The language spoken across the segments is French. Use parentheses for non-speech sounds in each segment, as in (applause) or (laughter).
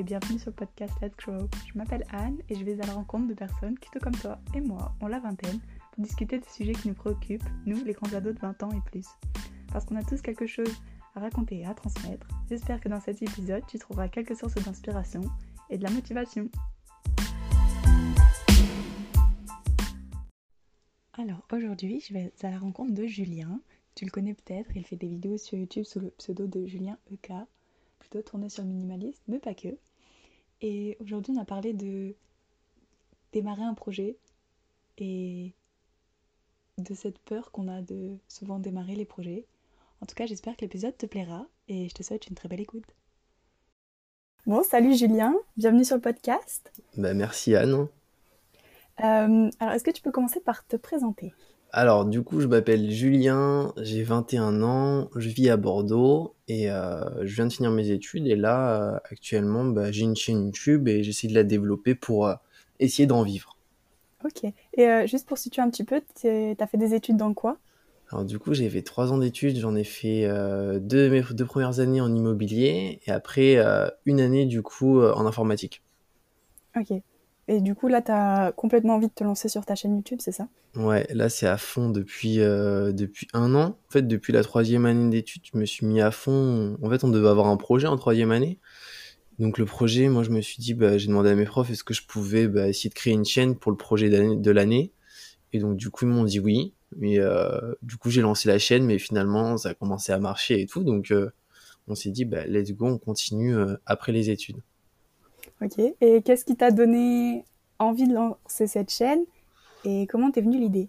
et bienvenue sur le podcast Let's Grow. Je m'appelle Anne et je vais à la rencontre de personnes qui, tout comme toi et moi, ont la vingtaine pour discuter de sujets qui nous préoccupent, nous, les grands ados de 20 ans et plus. Parce qu'on a tous quelque chose à raconter et à transmettre, j'espère que dans cet épisode, tu trouveras quelques sources d'inspiration et de la motivation. Alors aujourd'hui, je vais à la rencontre de Julien. Tu le connais peut-être, il fait des vidéos sur YouTube sous le pseudo de Julien EK, plutôt tourné sur le minimalisme, mais pas que. Et aujourd'hui, on a parlé de démarrer un projet et de cette peur qu'on a de souvent démarrer les projets. En tout cas, j'espère que l'épisode te plaira et je te souhaite une très belle écoute. Bon, salut Julien, bienvenue sur le podcast. Bah, merci Anne. Euh, alors, est-ce que tu peux commencer par te présenter? Alors, du coup, je m'appelle Julien, j'ai 21 ans, je vis à Bordeaux et euh, je viens de finir mes études. Et là, euh, actuellement, bah, j'ai une chaîne YouTube et j'essaie de la développer pour euh, essayer d'en vivre. Ok. Et juste pour situer un petit peu, tu as fait des études dans quoi? Alors, du coup, j'ai fait trois ans d'études. J'en ai fait deux, mes deux premières années en immobilier et après une année, du coup, en informatique. Ok. Et du coup, là, tu as complètement envie de te lancer sur ta chaîne YouTube, c'est ça? Ouais, là c'est à fond depuis, euh, depuis un an. En fait, depuis la troisième année d'études, je me suis mis à fond. En fait, on devait avoir un projet en troisième année. Donc le projet, moi je me suis dit, bah, j'ai demandé à mes profs est-ce que je pouvais bah, essayer de créer une chaîne pour le projet de l'année? Et donc du coup ils m'ont dit oui. Mais euh, du coup j'ai lancé la chaîne, mais finalement ça a commencé à marcher et tout. Donc euh, on s'est dit, bah, let's go, on continue après les études. Ok. Et qu'est-ce qui t'a donné envie de lancer cette chaîne et comment t'es venue l'idée?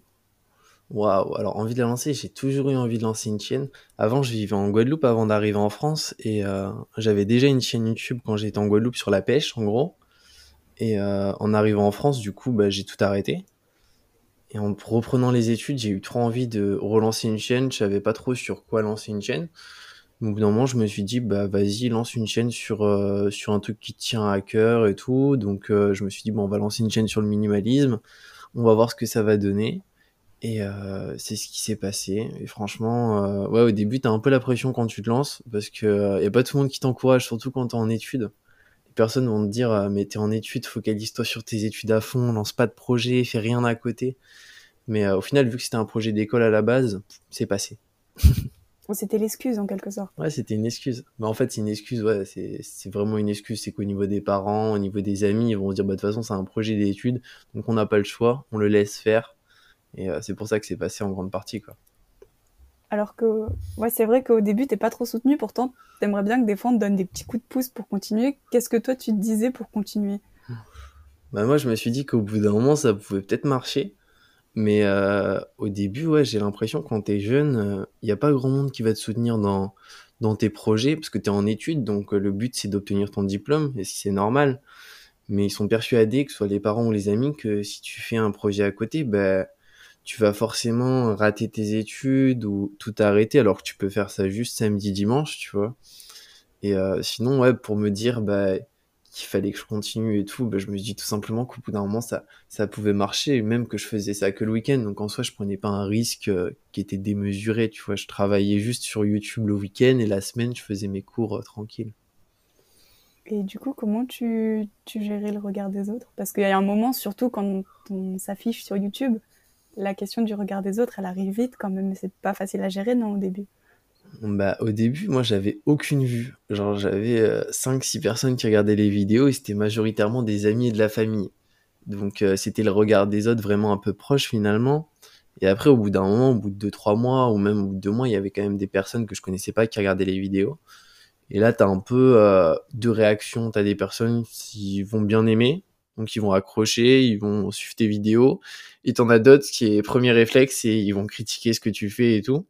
Waouh, alors envie de la lancer, j'ai toujours eu envie de lancer une chaîne. Avant, je vivais en Guadeloupe avant d'arriver en France et euh, j'avais déjà une chaîne YouTube quand j'étais en Guadeloupe sur la pêche, en gros. Et euh, en arrivant en France, du coup, bah, j'ai tout arrêté. Et en reprenant les études, j'ai eu trop envie de relancer une chaîne. Je savais pas trop sur quoi lancer une chaîne. Donc, au je me suis dit, bah vas-y, lance une chaîne sur euh, sur un truc qui tient à cœur et tout. Donc, euh, je me suis dit, bon, on va lancer une chaîne sur le minimalisme. On va voir ce que ça va donner. Et euh, c'est ce qui s'est passé. Et franchement, ouais, au début, t'as un peu la pression quand tu te lances parce que y a pas tout le monde qui t'encourage, surtout quand t'es en études. Les personnes vont te dire, mais t'es en études, focalise-toi sur tes études à fond, lance pas de projet, fais rien à côté. Mais au final, vu que c'était un projet d'école à la base, c'est passé. (laughs) C'était l'excuse en quelque sorte Ouais, c'était une excuse. Bah, en fait, c'est une excuse, ouais, c'est, c'est vraiment une excuse. C'est qu'au niveau des parents, au niveau des amis, ils vont se dire, bah, de toute façon, c'est un projet d'études, donc on n'a pas le choix, on le laisse faire. Et euh, c'est pour ça que c'est passé en grande partie, quoi. Alors que, ouais, c'est vrai qu'au début, t'es pas trop soutenu, pourtant, t'aimerais bien que des fois on te donne des petits coups de pouce pour continuer. Qu'est-ce que toi tu te disais pour continuer? Bah, moi, je me suis dit qu'au bout d'un moment, ça pouvait peut-être marcher. Mais euh, au début, ouais, j'ai l'impression quand t'es jeune, il n'y a pas grand monde qui va te soutenir dans, dans tes projets, parce que t'es en études, donc euh, le but, c'est d'obtenir ton diplôme, et si c'est normal. Mais ils sont persuadés, que ce soit les parents ou les amis, que si tu fais un projet à côté, bah, tu vas forcément rater tes études ou tout arrêter, alors que tu peux faire ça juste samedi, dimanche, tu vois. Et euh, sinon, ouais, pour me dire bah, qu'il fallait que je continue et tout, bah, je me dis tout simplement qu'au bout d'un moment, ça, pouvait marcher, même que je faisais ça que le week-end. Donc en soi, je prenais pas un risque euh, qui était démesuré, tu vois. Je travaillais juste sur YouTube le week-end et la semaine, je faisais mes cours euh, tranquille. Et du coup, comment tu, tu gérais le regard des autres? Parce qu'il y a un moment, surtout quand on s'affiche sur YouTube, la question du regard des autres, elle arrive vite quand même, mais c'est pas facile à gérer, non, au début? Bah, au début, moi, j'avais aucune vue. Genre, j'avais euh, 5-6 personnes qui regardaient les vidéos et c'était majoritairement des amis et de la famille. Donc, euh, c'était le regard des autres vraiment un peu proche finalement. Et après, au bout d'un moment, au bout de 2-3 mois ou même au bout de 2 mois, il y avait quand même des personnes que je connaissais pas qui regardaient les vidéos. Et là, t'as un peu euh, deux réactions. T'as des personnes qui vont bien aimer, donc ils vont accrocher, ils vont suivre tes vidéos. Et t'en as d'autres qui est premier réflexe, c'est ils vont critiquer ce que tu fais et tout.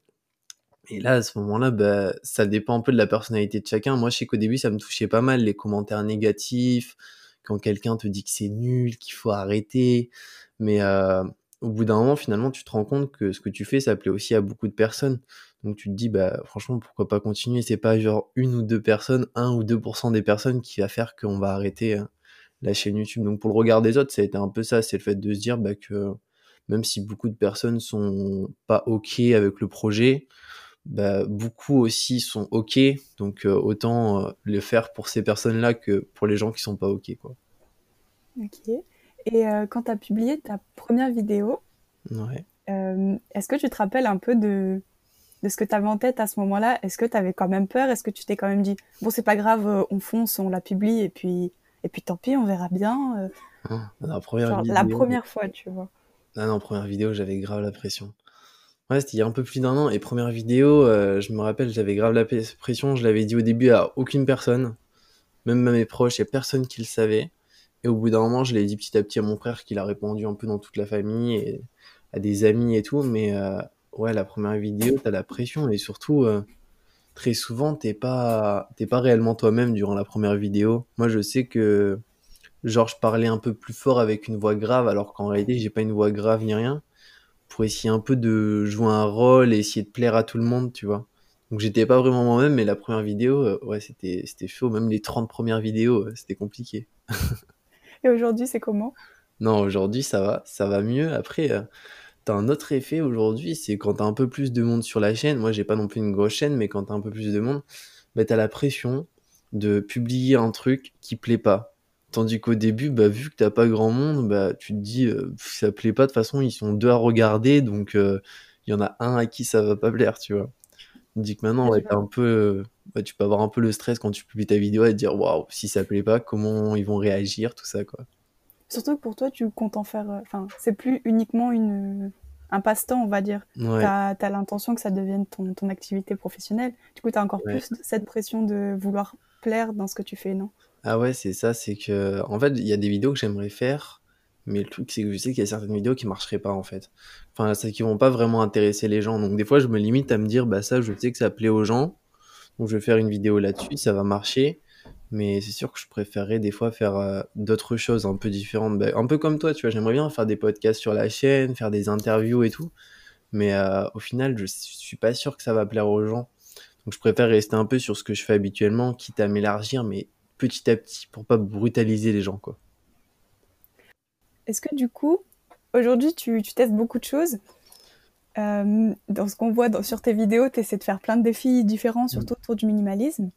Et là, à ce moment-là, bah, ça dépend un peu de la personnalité de chacun. Moi, je sais qu'au début, ça me touchait pas mal les commentaires négatifs, quand quelqu'un te dit que c'est nul, qu'il faut arrêter. Mais euh, au bout d'un moment, finalement, tu te rends compte que ce que tu fais, ça plaît aussi à beaucoup de personnes. Donc tu te dis, bah franchement, pourquoi pas continuer? C'est pas genre une ou deux personnes, un ou deux pour cent des personnes qui va faire qu'on va arrêter euh, la chaîne YouTube. Donc pour le regard des autres, ça a été un peu ça, c'est le fait de se dire bah, que même si beaucoup de personnes sont pas ok avec le projet, bah, beaucoup aussi sont OK. Donc autant le faire pour ces personnes-là que pour les gens qui sont pas OK. Quoi. Ok. Et quand tu as publié ta première vidéo, Ouais. est-ce que tu te rappelles un peu de, de ce que tu avais en tête à ce moment-là? Est-ce que tu avais quand même peur? Est-ce que tu t'es quand même dit, bon, c'est pas grave, on fonce, on la publie et puis, et puis tant pis, on verra bien ah, la première La première fois, tu vois. Ah non, première vidéo, j'avais grave la pression. Ouais, c'était il y a un peu plus d'un an. Et première vidéo, euh, je me rappelle, j'avais grave la pression. Je l'avais dit au début à aucune personne, même à mes proches, il n'y a personne qui le savait. Et au bout d'un moment, je l'ai dit petit à petit à mon frère, qui l'a répandu un peu dans toute la famille et à des amis et tout. Mais euh, ouais, la première vidéo, t'as la pression et surtout, euh, très souvent, t'es pas, t'es pas réellement toi-même durant la première vidéo. Moi, je sais que genre je parlais un peu plus fort avec une voix grave alors qu'en réalité j'ai pas une voix grave ni rien pour essayer un peu de jouer un rôle et essayer de plaire à tout le monde tu vois. Donc j'étais pas vraiment moi-même mais la première vidéo euh, ouais c'était c'était chaud. Même les 30 premières vidéos euh, c'était compliqué. Et aujourd'hui c'est comment? Non aujourd'hui ça va ça va mieux. Après euh, t'as un autre effet aujourd'hui c'est quand t'as un peu plus de monde sur la chaîne. Moi j'ai pas non plus une grosse chaîne mais quand t'as un peu plus de monde bah t'as la pression de publier un truc qui plaît pas Tandis qu'au début, bah, vu que t'as pas grand monde, bah, tu te dis, euh, ça plaît pas, de toute façon, ils sont deux à regarder, donc euh, il y en a un à qui ça va pas plaire, tu vois. Tandis que maintenant, ouais, un peu, euh, tu peux avoir un peu le stress quand tu publies ta vidéo et te dire, waouh, si ça plaît pas, comment ils vont réagir, tout ça, quoi. Surtout que pour toi, tu comptes en faire, enfin, c'est plus uniquement une, un passe-temps, on va dire. Ouais. Tu as, l'intention que ça devienne ton, ton activité professionnelle. Du coup, tu as encore plus cette pression de vouloir plaire dans ce que tu fais, non? Ah ouais, c'est ça, c'est que en fait, il y a des vidéos que j'aimerais faire, mais le truc c'est que je sais qu'il y a certaines vidéos qui marcheraient pas en fait. Enfin, c'est qui vont pas vraiment intéresser les gens. Donc des fois, je me limite à me dire bah ça, je sais que ça plaît aux gens. Donc je vais faire une vidéo là-dessus, ça va marcher. Mais c'est sûr que je préférerais des fois faire euh, d'autres choses un peu différentes. Bah, un peu comme toi, tu vois, j'aimerais bien faire des podcasts sur la chaîne, faire des interviews et tout. Mais euh, au final, je suis pas sûr que ça va plaire aux gens. Donc je préfère rester un peu sur ce que je fais habituellement, quitte à m'élargir, mais petit à petit pour pas brutaliser les gens quoi. Est-ce que du coup, aujourd'hui tu, tu, testes beaucoup de choses euh, Dans ce qu'on voit dans, sur tes vidéos, tu essaies de faire plein de défis différents, surtout autour du minimalisme.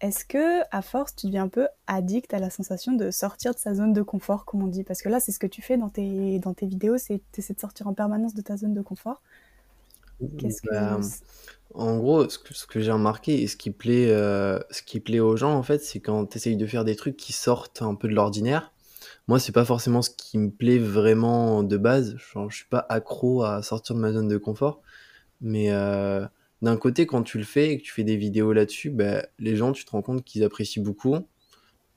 Est-ce que, à force, tu deviens un peu addict à la sensation de sortir de sa zone de confort, comme on dit? Parce que là, c'est ce que tu fais dans tes, dans tes vidéos, c'est tu essaies de sortir en permanence de ta zone de confort. Qu'est-ce que bah, en gros, ce que, ce que j'ai remarqué et ce qui plaît, euh, ce qui plaît aux gens, en fait, c'est quand tu essayes de faire des trucs qui sortent un peu de l'ordinaire. Moi, c'est pas forcément ce qui me plaît vraiment de base. Genre, je suis pas accro à sortir de ma zone de confort. Mais euh, d'un côté, quand tu le fais et que tu fais des vidéos là-dessus, bah, les gens, tu te rends compte qu'ils apprécient beaucoup.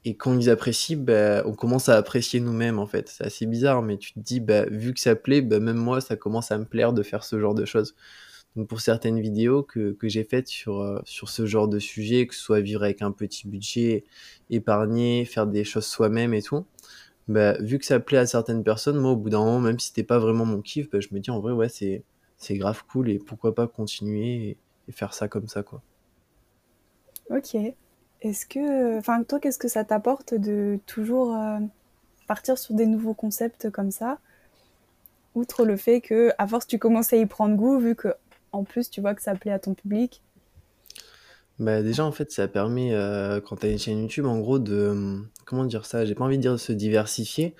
Et quand ils apprécient, bah, on commence à apprécier nous-mêmes, en fait. C'est assez bizarre, mais tu te dis, bah, vu que ça plaît, bah, même moi, ça commence à me plaire de faire ce genre de choses. Donc pour certaines vidéos que, que j'ai faites sur, euh, sur ce genre de sujet, que ce soit vivre avec un petit budget, épargner, faire des choses soi-même et tout, bah, vu que ça plaît à certaines personnes, moi au bout d'un moment, même si c'était pas vraiment mon kiff, bah, je me dis en vrai ouais c'est, c'est grave cool et pourquoi pas continuer et, faire ça comme ça quoi. Ok. Est-ce que, enfin toi qu'est-ce que ça t'apporte de toujours euh, partir sur des nouveaux concepts comme ça? Outre le fait que à force tu commences à y prendre goût, vu que en plus, tu vois que ça plaît à ton public? Bah déjà en fait ça permet euh, quand tu as une chaîne YouTube en gros de comment dire ça? J'ai pas envie de dire de se diversifier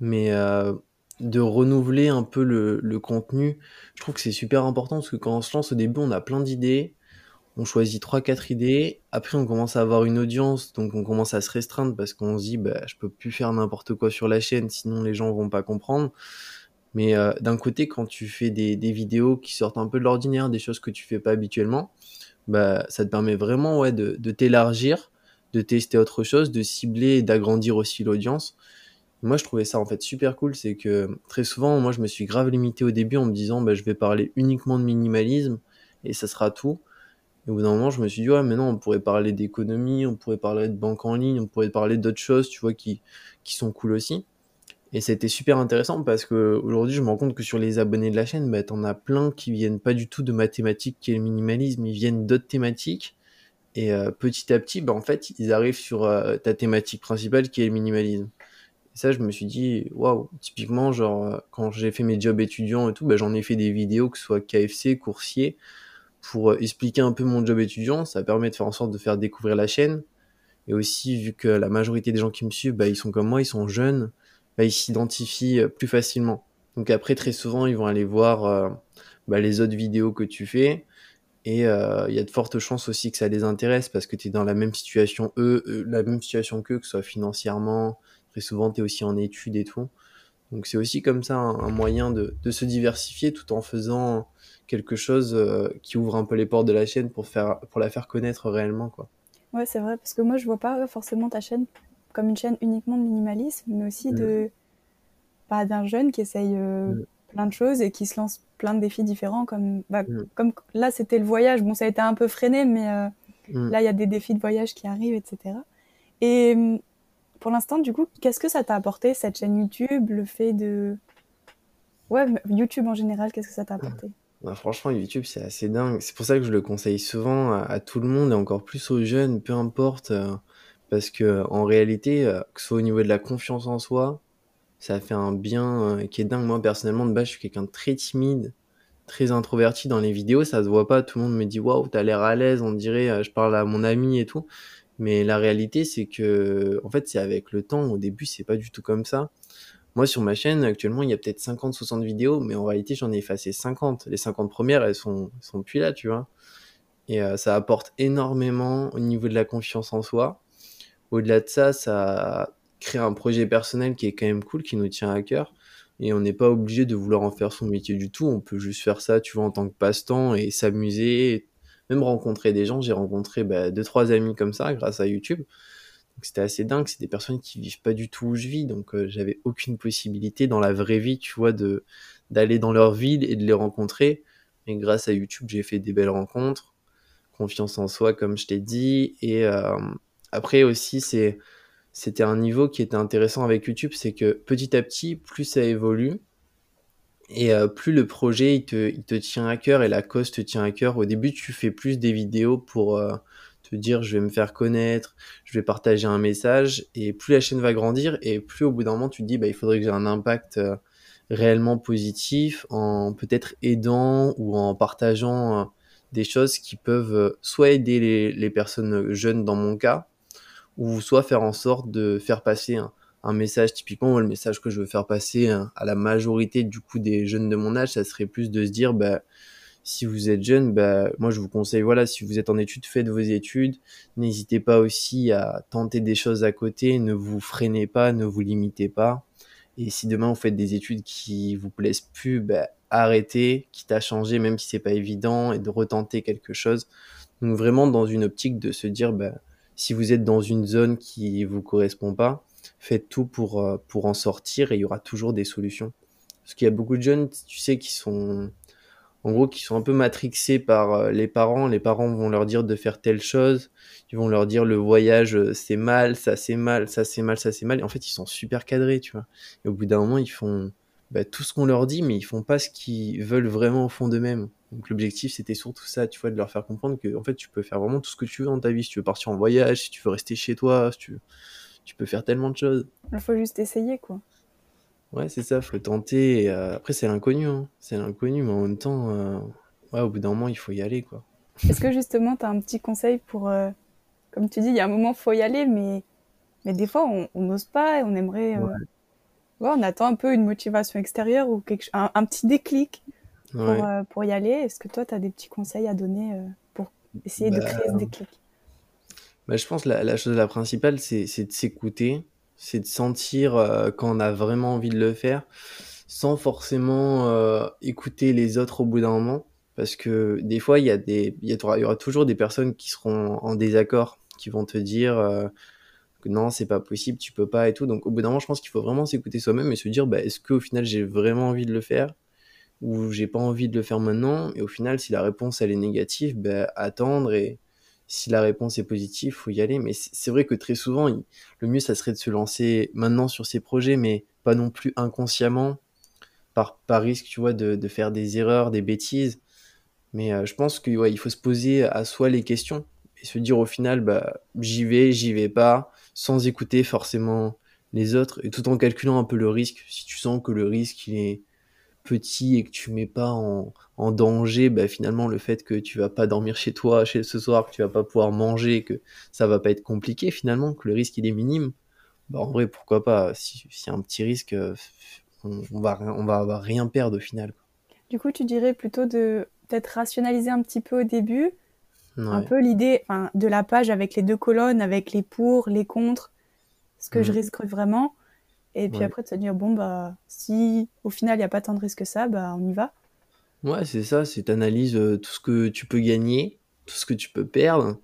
mais euh, de renouveler un peu le, le, contenu. Je trouve que c'est super important parce que quand on se lance au début on a plein d'idées on choisit trois quatre idées après on commence à avoir une audience donc on commence à se restreindre parce qu'on se dit bah je peux plus faire n'importe quoi sur la chaîne sinon les gens vont pas comprendre mais euh, d'un côté, quand tu fais des, vidéos qui sortent un peu de l'ordinaire, des choses que tu fais pas habituellement, bah, ça te permet vraiment ouais, de, t'élargir, de tester autre chose, de cibler d'agrandir aussi l'audience. Moi, je trouvais ça en fait super cool, c'est que très souvent, moi, je me suis grave limité au début en me disant, bah, je vais parler uniquement de minimalisme et ça sera tout. Et au bout d'un moment, je me suis dit, ouais, mais non, on pourrait parler d'économie, on pourrait parler de banque en ligne, on pourrait parler d'autres choses, tu vois, qui, qui sont cool aussi. Et c'était super intéressant parce que aujourd'hui, je me rends compte que sur les abonnés de la chaîne, bah, t'en as plein qui viennent pas du tout de mathématiques qui est le minimalisme, ils viennent d'autres thématiques. Et euh, petit à petit, bah, en fait, ils arrivent sur euh, ta thématique principale qui est le minimalisme. Et ça, je me suis dit, waouh, typiquement, genre, euh, quand j'ai fait mes jobs étudiants et tout, bah, j'en ai fait des vidéos, que ce soit KFC, coursier, pour expliquer un peu mon job étudiant, ça permet de faire en sorte de faire découvrir la chaîne. Et aussi, vu que la majorité des gens qui me suivent, bah, ils sont comme moi, ils sont jeunes, bah, ils s'identifient plus facilement. Donc après, très souvent, ils vont aller voir bah, les autres vidéos que tu fais. Et il y a de fortes chances aussi que ça les intéresse parce que tu es dans la même situation, eux, la même situation qu'eux, que ce soit financièrement. Très souvent, tu es aussi en études et tout. Donc c'est aussi comme ça un, moyen de, de, se diversifier tout en faisant quelque chose euh, qui ouvre un peu les portes de la chaîne pour, faire, pour la faire connaître réellement. Quoi. Ouais, c'est vrai, parce que moi je vois pas forcément ta chaîne comme une chaîne uniquement de minimalisme, mais aussi de pas mm. d'un jeune qui essaye euh, plein de choses et qui se lance plein de défis différents. Comme, bah, mm. comme là c'était le voyage, bon ça a été un peu freiné, mais euh, là il y a des défis de voyage qui arrivent, etc. Et pour l'instant, du coup, qu'est-ce que ça t'a apporté, cette chaîne YouTube, le fait de... Ouais, YouTube en général, qu'est-ce que ça t'a apporté? Bah, Franchement, YouTube, c'est assez dingue. C'est pour ça que je le conseille souvent à, tout le monde, et encore plus aux jeunes, peu importe. Euh, parce que en réalité, euh, que ce soit au niveau de la confiance en soi, ça fait un bien euh, qui est dingue. Moi, personnellement, de base, je suis quelqu'un de très timide, très introverti dans les vidéos. Ça se voit pas. Tout le monde me dit Waouh, t'as l'air à l'aise. On dirait, je parle à mon ami et tout. Mais la réalité, c'est que, en fait, c'est avec le temps. Au début, c'est pas du tout comme ça. Moi, sur ma chaîne, actuellement, il y a peut-être 50, 60 vidéos, mais en réalité, j'en ai effacé 50. Les 50 premières, elles sont, sont plus là, tu vois. Et euh, ça apporte énormément au niveau de la confiance en soi. Au-delà de ça, ça crée un projet personnel qui est quand même cool, qui nous tient à cœur. Et on n'est pas obligé de vouloir en faire son métier du tout. On peut juste faire ça, tu vois, en tant que passe-temps et s'amuser, même rencontrer des gens. J'ai rencontré bah, deux, trois amis comme ça grâce à YouTube. Donc c'était assez dingue. C'est des personnes qui vivent pas du tout où je vis. Donc euh, j'avais aucune possibilité dans la vraie vie, tu vois, de d'aller dans leur ville et de les rencontrer. Et grâce à YouTube, j'ai fait des belles rencontres. Confiance en soi, comme je t'ai dit. Et euh, après aussi, c'était un niveau qui était intéressant avec YouTube, c'est que petit à petit, plus ça évolue, et euh, plus le projet il te, il te, tient à cœur et la cause te tient à cœur. Au début, tu fais plus des vidéos pour te dire je vais me faire connaître, je vais partager un message. Et plus la chaîne va grandir et plus au bout d'un moment tu te dis bah, il faudrait que j'ai un impact euh, réellement positif en peut-être aidant ou en partageant des choses qui peuvent soit aider les, personnes jeunes dans mon cas ou soit faire en sorte de faire passer un, message typiquement le message que je veux faire passer à la majorité du coup des jeunes de mon âge ça serait plus de se dire bah si vous êtes jeune bah moi je vous conseille voilà si vous êtes en études faites vos études. N'hésitez pas aussi à tenter des choses à côté. Ne vous freinez pas ne vous limitez pas. Et si demain vous faites des études qui vous plaisent plus bah arrêtez quitte à changer même si c'est pas évident et de retenter quelque chose. Donc vraiment dans une optique de se dire bah si vous êtes dans une zone qui vous correspond pas faites tout pour, euh, pour en sortir et il y aura toujours des solutions. Parce qu'il y a beaucoup de jeunes, tu sais, qui sont, en gros, qui sont un peu matrixés par euh, les parents. Les parents vont leur dire de faire telle chose. Ils vont leur dire le voyage, euh, c'est mal, ça c'est mal, ça c'est mal, ça c'est mal. Et en fait, ils sont super cadrés, tu vois. Et au bout d'un moment, ils font bah, tout ce qu'on leur dit, mais ils font pas ce qu'ils veulent vraiment au fond d'eux-mêmes. Donc l'objectif, c'était surtout ça, tu vois, de leur faire comprendre que, en fait, tu peux faire vraiment tout ce que tu veux dans ta vie. Si tu veux partir en voyage, si tu veux rester chez toi, tu peux faire tellement de choses. Il faut juste essayer, quoi. Ouais, c'est ça, faut tenter. Euh, après, c'est l'inconnu, hein. c'est l'inconnu, mais en même temps, euh, ouais, au bout d'un moment, il faut y aller, quoi. Est-ce que justement, tu as un petit conseil pour, euh, comme tu dis, il y a un moment, il faut y aller, mais, mais des fois, on n'ose pas et on aimerait. Ouais. on attend un peu une motivation extérieure ou quelque... un, un petit déclic pour, pour y aller. Est-ce que toi, tu as des petits conseils à donner pour essayer de bah, créer ce déclic? bah, je pense que la, la chose la principale, c'est de s'écouter, c'est de sentir euh, quand on a vraiment envie de le faire, sans forcément euh, écouter les autres au bout d'un moment. Parce que des fois, il y, a des, il y, aura toujours des personnes qui seront en désaccord, qui vont te dire euh, que non, c'est pas possible, tu peux pas et tout. Donc au bout d'un moment, je pense qu'il faut vraiment s'écouter soi-même et se dire, bah, est-ce qu'au final, j'ai vraiment envie de le faire ou j'ai pas envie de le faire maintenant? Et au final, si la réponse, elle est négative, bah, attendre et si la réponse est positive, faut y aller. Mais c'est vrai que très souvent, le mieux, ça serait de se lancer maintenant sur ces projets, mais pas non plus inconsciemment, par, par risque, tu vois, de, de faire des erreurs, des bêtises. Mais euh, je pense qu'il ouais, il faut se poser à soi les questions et se dire au final, bah, j'y vais, j'y vais pas, sans écouter forcément les autres, et tout en calculant un peu le risque. Si tu sens que le risque, il est petit et que tu mets pas en, en danger, bah, finalement, le fait que tu vas pas dormir chez toi chez, ce soir, que tu vas pas pouvoir manger, que ça va pas être compliqué finalement, que le risque il est minime, bah, en vrai, pourquoi pas? S'il y a un petit risque, euh, on, on, va, on va avoir rien perdre au final. Du coup, tu dirais plutôt de peut-être rationaliser un petit peu au début, un peu l'idée de la page avec les deux colonnes, avec les pour, les contre, ce que je mhm. risque vraiment. Et puis après, de se dire, bon, bah, si au final, il n'y a pas tant de risques que ça, bah, on y va. Ouais, c'est ça, c'est t'analyses euh, tout ce que tu peux gagner, tout ce que tu peux perdre.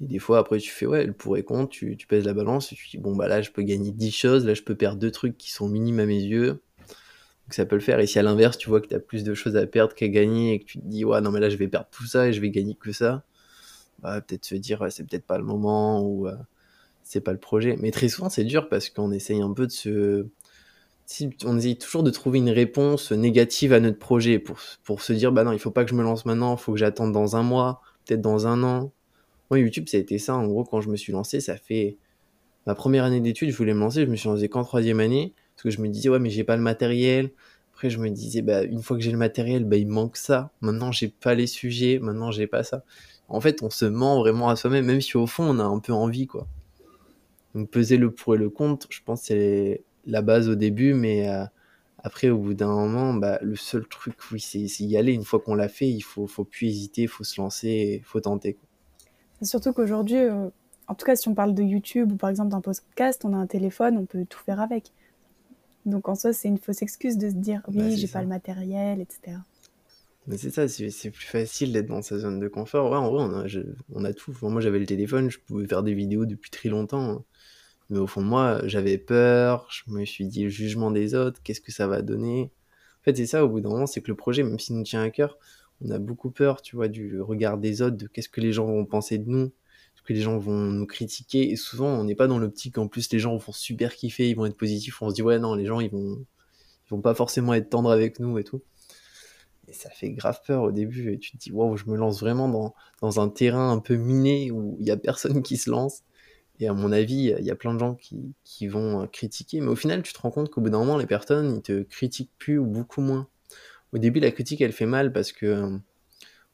Et des fois, après, tu fais, ouais, le pour et contre, tu, tu pèses la balance et tu dis, bon, bah là, je peux gagner 10 choses, là, je peux perdre deux trucs qui sont minimes à mes yeux. Donc ça peut le faire. Et si à l'inverse, tu vois que tu as plus de choses à perdre qu'à gagner et que tu te dis, ouais, non, mais là, je vais perdre tout ça et je vais gagner que ça, bah, peut-être se dire, c'est peut-être pas le moment ou euh, c'est pas le projet. Mais très souvent, c'est dur parce qu'on essaye un peu de se on essaye toujours de trouver une réponse négative à notre projet pour, pour se dire bah non il faut pas que je me lance maintenant il faut que j'attende dans un mois peut-être dans un an. Moi YouTube ça a été ça. En gros quand je me suis lancé ça fait ma première année d'études je voulais me lancer. Je me suis lancé qu'en troisième année parce que je me disais ouais mais j'ai pas le matériel. Après je me disais bah une fois que j'ai le matériel bah il manque ça. Maintenant j'ai pas les sujets. Maintenant j'ai pas ça. En fait on se ment vraiment à soi-même même si au fond on a un peu envie quoi donc peser le pour et le contre je pense c'est la base au début, mais euh, après, au bout d'un moment, bah, le seul truc, oui, c'est y aller. Une fois qu'on l'a fait, il faut, faut plus hésiter, il faut se lancer, il faut tenter. Surtout qu'aujourd'hui, euh, en tout cas, si on parle de YouTube ou par exemple d'un podcast, on a un téléphone, on peut tout faire avec. Donc en soi, c'est une fausse excuse de se dire oui, bah, j'ai pas le matériel, etc. Mais c'est ça, c'est plus facile d'être dans sa zone de confort. Ouais, en vrai, on a, on a tout. Moi, j'avais le téléphone, je pouvais faire des vidéos depuis très longtemps. Mais au fond moi, j'avais peur, je me suis dit le jugement des autres, qu'est-ce que ça va donner? En fait, c'est ça, au bout d'un moment, c'est que le projet, même s'il nous tient à cœur, on a beaucoup peur, tu vois, du regard des autres, de qu'est-ce que les gens vont penser de nous, ce que les gens vont nous critiquer. Et souvent, on n'est pas dans l'optique, en plus, les gens vont super kiffer, ils vont être positifs, on se dit, ouais, non, les gens, ils vont, vont pas forcément être tendres avec nous et tout. Et ça fait grave peur au début, et tu te dis, waouh, je me lance vraiment dans, dans un terrain un peu miné où il y a personne qui se lance et à mon avis, il y a plein de gens qui, vont euh, critiquer, mais au final, tu te rends compte qu'au bout d'un moment, les personnes, ils te critiquent plus ou beaucoup moins. Au début, la critique, elle fait mal parce que, euh,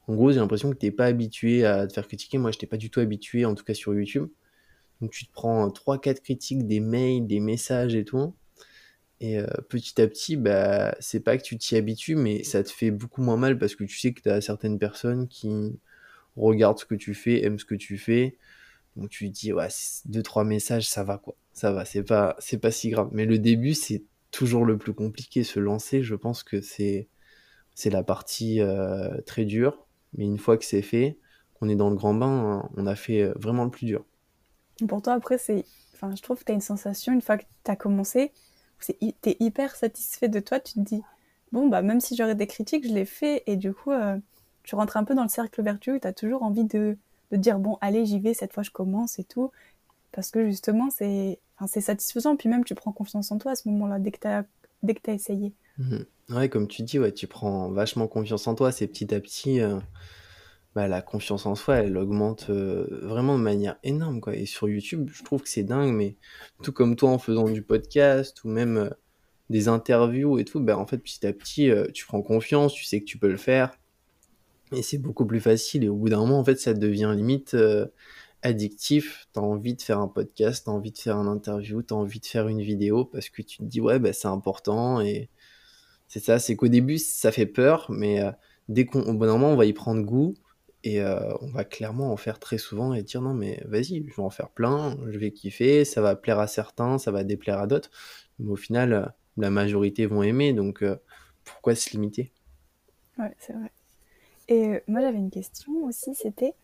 en gros, j'ai l'impression que t'es pas habitué à te faire critiquer. Moi, je n'étais pas du tout habitué, en tout cas sur YouTube. Donc, tu te prends 3-4 critiques, des mails, des messages et tout. Et euh, petit à petit, bah, c'est pas que tu t'y habitues, mais ça te fait beaucoup moins mal parce que tu sais que tu as certaines personnes qui regardent ce que tu fais, aiment ce que tu fais, donc tu dis, ouais, deux, trois messages, ça va quoi. Ça va, c'est pas, c'est pas si grave. Mais le début, c'est toujours le plus compliqué. Se lancer, je pense que c'est, c'est la partie euh, très dure. Mais une fois que c'est fait, qu'on est dans le grand bain, hein, on a fait euh, vraiment le plus dur. Pour toi, après, c'est, enfin, je trouve que tu as une sensation, une fois que tu as commencé, tu es hyper satisfait de toi. Tu te dis, bon, bah, même si j'aurais des critiques, je l'ai fait. Et du coup, euh, tu rentres un peu dans le cercle vertueux. Tu as toujours envie de, de dire bon allez j'y vais cette fois je commence et tout. Parce que justement c'est enfin, satisfaisant. Puis même tu prends confiance en toi à ce moment-là dès que tu as essayé. Mmh. ouais comme tu dis ouais tu prends vachement confiance en toi. C'est petit à petit euh, bah, la confiance en soi elle augmente euh, vraiment de manière énorme quoi. Et sur YouTube je trouve que c'est dingue mais tout comme toi en faisant du podcast ou même euh, des interviews et tout bah en fait petit à petit tu prends confiance tu sais que tu peux le faire et c'est beaucoup plus facile. Et au bout d'un moment, en fait, ça devient limite euh, addictif. T'as envie de faire un podcast, t'as envie de faire un interview, t'as envie de faire une vidéo parce que tu te dis, ouais, bah, c'est important. Et c'est ça, c'est qu'au début, ça fait peur, mais euh, dès au bout d'un moment, on va y prendre goût. Et euh, on va clairement en faire très souvent et dire non mais vas-y, je vais en faire plein, je vais kiffer, ça va plaire à certains, ça va déplaire à d'autres. Mais au final, la majorité vont aimer, donc pourquoi se limiter? Ouais, c'est vrai. Et euh, moi, j'avais une question aussi, c'était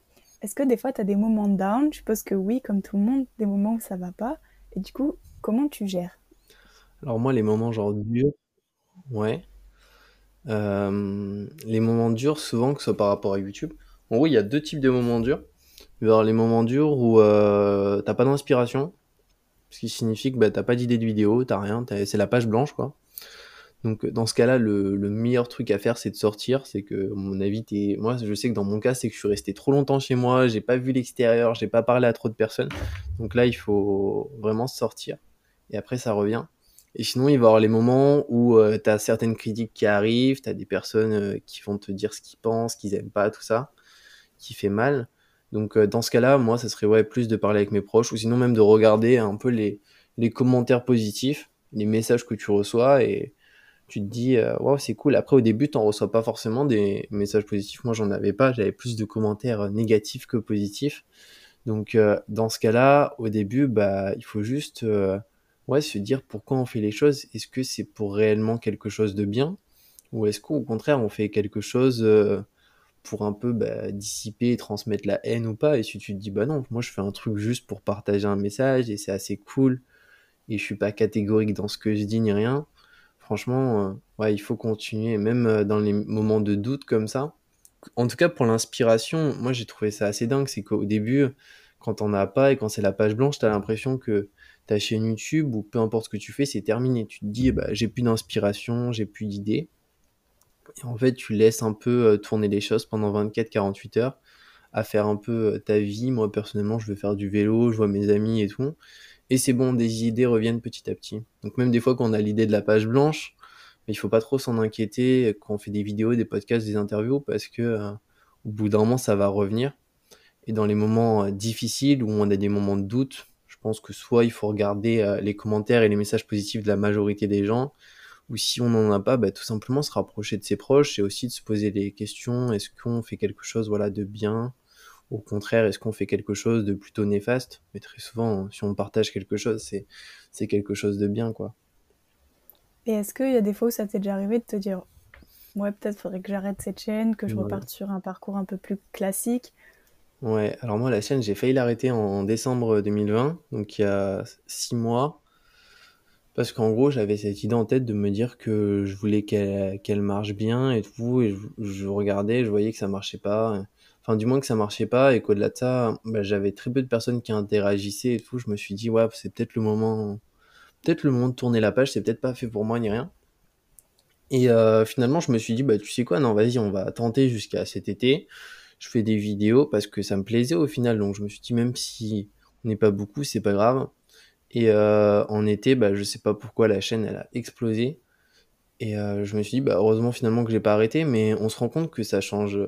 est-ce que des fois, tu as des moments down? Je suppose que oui, comme tout le monde, des moments où ça va pas? Et du coup, comment tu gères? Alors moi, les moments genre durs, ouais. Euh, les moments durs, souvent, que ce soit par rapport à YouTube. En gros, il y a deux types de moments durs. Avoir les moments durs où euh, t'as pas d'inspiration, ce qui signifie que bah, t'as pas d'idée de vidéo, t'as rien, c'est la page blanche, quoi. Donc dans ce cas-là, le, meilleur truc à faire, c'est de sortir. C'est que, mon avis, es... moi, je sais que dans mon cas, c'est que je suis resté trop longtemps chez moi, j'ai pas vu l'extérieur, j'ai pas parlé à trop de personnes. Donc là, il faut vraiment sortir. Et après, ça revient. Et sinon, il va y avoir les moments où euh, tu as certaines critiques qui arrivent, tu as des personnes euh, qui vont te dire ce qu'ils pensent, qu'ils aiment pas, tout ça, qui fait mal. Donc euh, dans ce cas-là, moi, ça serait ouais, plus de parler avec mes proches, ou sinon même de regarder un peu les, les commentaires positifs, les messages que tu reçois, et tu te dis, waouh, c'est cool. Après, au début, tu n'en reçois pas forcément des messages positifs. Moi, j'en avais pas, j'avais plus de commentaires négatifs que positifs. Donc dans ce cas-là, au début, bah, il faut juste ouais, se dire pourquoi on fait les choses. Est-ce que c'est pour réellement quelque chose de bien? Ou est-ce qu'au contraire on fait quelque chose euh, pour un peu bah, dissiper et transmettre la haine ou pas? Et si tu te dis bah non, moi je fais un truc juste pour partager un message et c'est assez cool et je suis pas catégorique dans ce que je dis ni rien. Franchement, euh, ouais, il faut continuer, même euh, dans les moments de doute comme ça. En tout cas, pour l'inspiration, moi j'ai trouvé ça assez dingue. C'est qu'au début, quand on n'a pas et quand c'est la page blanche, tu as l'impression que ta chaîne YouTube ou peu importe ce que tu fais, c'est terminé. Tu te dis, bah, j'ai plus d'inspiration, j'ai plus d'idées. Et en fait, tu laisses un peu euh, tourner les choses pendant 24-48 heures à faire un peu ta vie. Moi, personnellement, je veux faire du vélo, je vois mes amis et tout. Et c'est bon, des idées reviennent petit à petit. Donc même des fois qu'on a l'idée de la page blanche, il faut pas trop s'en inquiéter quand on fait des vidéos, des podcasts, des interviews, parce que euh, au bout d'un moment, ça va revenir. Et dans les moments difficiles où on a des moments de doute, je pense que soit il faut regarder euh, les commentaires et les messages positifs de la majorité des gens, ou si on n'en a pas, bah, tout simplement se rapprocher de ses proches et aussi de se poser des questions. Est-ce qu'on fait quelque chose voilà, de bien? Au contraire, est-ce qu'on fait quelque chose de plutôt néfaste? Mais très souvent, si on partage quelque chose, c'est, c'est quelque chose de bien. quoi. Et est-ce qu'il y a des fois où ça t'est déjà arrivé de te dire Ouais, peut-être faudrait que j'arrête cette chaîne, que je reparte sur un parcours un peu plus classique? Ouais, alors moi, la chaîne, j'ai failli l'arrêter en décembre 2020, donc il y a six mois, parce qu'en gros, j'avais cette idée en tête de me dire que je voulais qu'elle marche bien et tout, et je, regardais, je voyais que ça marchait pas, enfin, du moins que ça marchait pas, et qu'au-delà de ça, bah, j'avais très peu de personnes qui interagissaient et tout, je me suis dit, ouais, c'est peut-être le moment, peut-être le moment de tourner la page, c'est peut-être pas fait pour moi ni rien. Et euh, finalement, je me suis dit, bah, tu sais quoi, non, vas-y, on va tenter jusqu'à cet été je fais des vidéos parce que ça me plaisait au final. Donc je me suis dit, même si on n'est pas beaucoup, c'est pas grave. Et euh, en été, bah, je sais pas pourquoi la chaîne elle a explosé. Et euh, je me suis dit, bah, heureusement finalement que j'ai pas arrêté, mais on se rend compte que ça change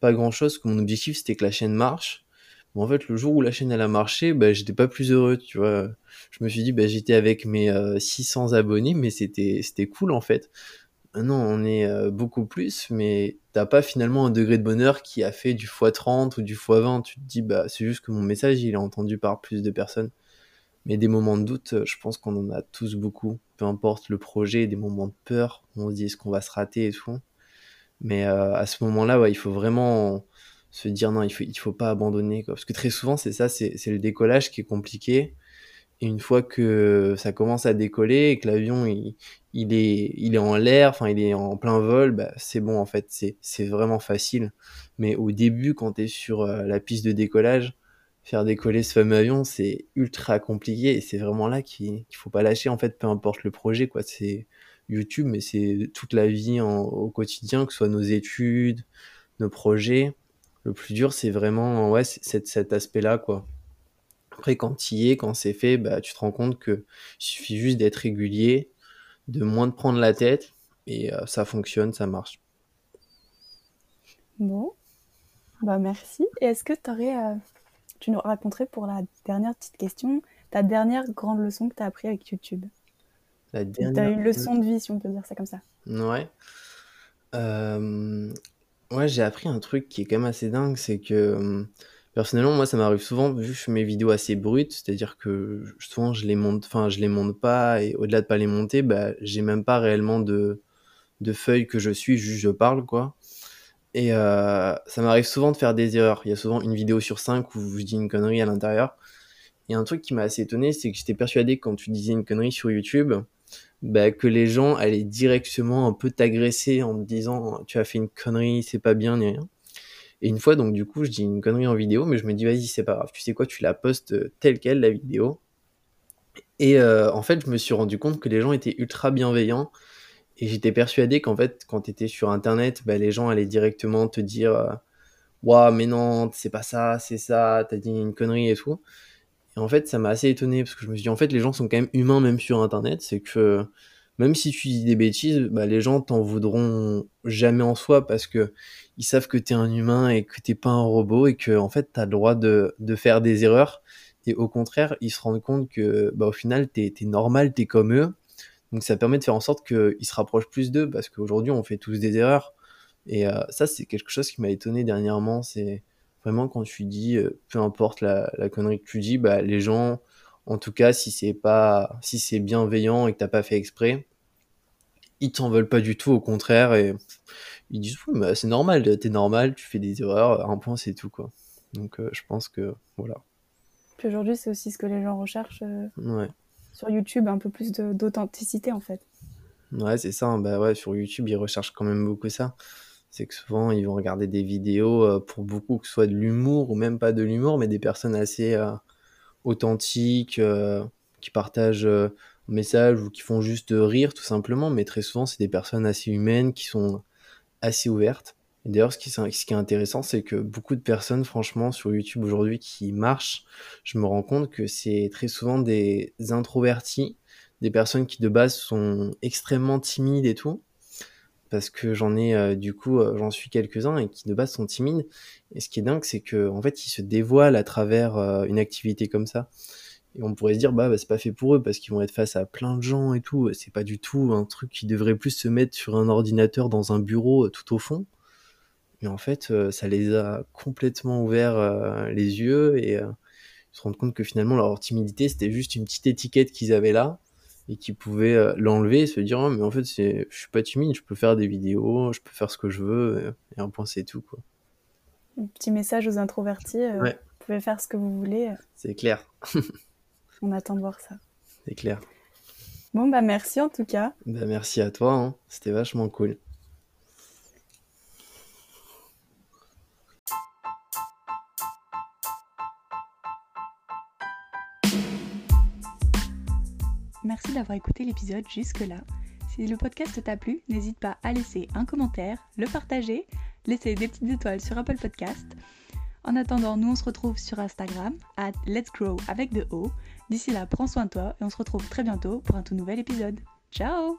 pas grand chose. Que mon objectif c'était que la chaîne marche. Mais en fait, le jour où la chaîne elle a marché, bah, j'étais pas plus heureux, tu vois. Je me suis dit, bah, j'étais avec mes 600 euh, abonnés, mais c'était c'était cool en fait. Maintenant, on est euh, beaucoup plus, mais t'as pas finalement un degré de bonheur qui a fait du x30 ou du x20. Tu te dis, bah, c'est juste que mon message, il est entendu par plus de personnes. Mais des moments de doute, euh, je pense qu'on en a tous beaucoup. Peu importe le projet, des moments de peur, on se dit, est-ce qu'on va se rater et tout. Mais euh, à ce moment-là, ouais, il faut vraiment se dire, non, il faut, il faut pas abandonner. Quoi. Parce que très souvent, c'est ça, c'est le décollage qui est compliqué. Et une fois que ça commence à décoller et que l'avion il, il, est, il est en l'air, enfin il est en plein vol, bah, c'est bon en fait, c'est, vraiment facile. Mais au début, quand tu es sur euh, la piste de décollage, faire décoller ce fameux avion, c'est ultra compliqué et c'est vraiment là qu'il, qu'il faut pas lâcher en fait, peu importe le projet quoi. C'est YouTube, mais c'est toute la vie au quotidien, que ce soit nos études, nos projets. Le plus dur, c'est vraiment ouais, c'est, cet aspect-là quoi. Après, quand y es, quand c'est fait, bah, tu te rends compte que suffit juste d'être régulier, de moins de prendre la tête, et euh, ça fonctionne, ça marche. Bon, bah merci. Et est-ce que aurais, euh, tu nous raconterais pour la dernière petite question, ta dernière grande leçon que tu as appris avec YouTube? La dernière... Tu as une leçon de vie, si on peut dire ça comme ça. Ouais. Euh, ouais, j'ai appris un truc qui est quand même assez dingue, c'est que Personnellement, moi, ça m'arrive souvent, vu que je fais mes vidéos assez brutes, c'est-à-dire que souvent je les monte, enfin, je les monte pas, et au-delà de pas les monter, bah, j'ai même pas réellement de, de feuilles que je suis, juste je parle, quoi. Et euh, ça m'arrive souvent de faire des erreurs. Il y a souvent une vidéo sur cinq où je dis une connerie à l'intérieur. Et un truc qui m'a assez étonné, c'est que j'étais persuadé que quand tu disais une connerie sur YouTube, bah, que les gens allaient directement un peu t'agresser en te disant tu as fait une connerie, c'est pas bien, ni rien. Et une fois, donc, du coup, je dis une connerie en vidéo, mais je me dis, vas-y, c'est pas grave. Tu sais quoi, tu la postes telle qu'elle, la vidéo. Et euh, en fait, je me suis rendu compte que les gens étaient ultra bienveillants. Et j'étais persuadé qu'en fait, quand tu étais sur Internet, bah, les gens allaient directement te dire, euh, waouh, mais non, c'est pas ça, c'est ça, t'as dit une connerie et tout. Et en fait, ça m'a assez étonné parce que je me suis dit, en fait, les gens sont quand même humains même sur Internet. C'est que même si tu dis des bêtises, bah, les gens t'en voudront jamais en soi parce que ils savent que t'es un humain et que t'es pas un robot et que en fait t'as le droit de, faire des erreurs. Et au contraire, ils se rendent compte que bah, au final t'es es normal, t'es comme eux. Donc ça permet de faire en sorte qu'ils se rapprochent plus d'eux parce qu'aujourd'hui on fait tous des erreurs. Et euh, ça c'est quelque chose qui m'a étonné dernièrement. C'est vraiment quand tu dis, euh, peu importe la, la, connerie que tu dis, bah, les gens, en tout cas, si c'est pas, si c'est bienveillant et que t'as pas fait exprès, ils t'en veulent pas du tout, au contraire, et ils disent, oui, bah, c'est normal, t'es normal, tu fais des erreurs, un point, c'est tout, quoi. Donc, euh, je pense que, voilà. Puis aujourd'hui, c'est aussi ce que les gens recherchent euh, ouais. sur YouTube, un peu plus d'authenticité, en fait. Ouais, c'est ça, hein. bah ouais, sur YouTube, ils recherchent quand même beaucoup ça c'est que souvent ils vont regarder des vidéos euh, pour beaucoup que ce soit de l'humour ou même pas de l'humour, mais des personnes assez euh, authentiques euh, qui partagent un message ou qui font juste rire tout simplement. Mais très souvent, c'est des personnes assez humaines qui sont assez ouvertes. Et d'ailleurs, ce qui, ce qui est intéressant, c'est que beaucoup de personnes, franchement, sur YouTube aujourd'hui qui marchent, je me rends compte que c'est très souvent des introvertis, des personnes qui de base sont extrêmement timides et tout, parce que j'en ai euh, du coup euh, j'en suis quelques-uns et qui de base sont timides. Et ce qui est dingue c'est que en fait ils se dévoilent à travers euh, une activité comme ça. Et on pourrait se dire bah, bah c'est pas fait pour eux parce qu'ils vont être face à plein de gens et tout. C'est pas du tout un truc qui devrait plus se mettre sur un ordinateur dans un bureau tout au fond. Mais en fait ça les a complètement ouverts les yeux et ils se rendent compte que finalement leur timidité c'était juste une petite étiquette qu'ils avaient là et qui pouvait euh, l'enlever et se dire oh, mais en fait c'est je suis pas timide je peux faire des vidéos je peux faire ce que je veux et un point c'est tout quoi. Un petit message aux introvertis euh, vous pouvez faire ce que vous voulez c'est clair. (laughs) On attend de voir ça. C'est clair. Bon bah merci en tout cas. Bah merci à toi hein. c'était vachement cool Merci d'avoir écouté l'épisode jusque-là. Si le podcast t'a plu, n'hésite pas à laisser un commentaire, le partager, laisser des petites étoiles sur Apple Podcast. En attendant, nous on se retrouve sur Instagram, at Let's Grow avec de O. D'ici là, prends soin de toi et on se retrouve très bientôt pour un tout nouvel épisode. Ciao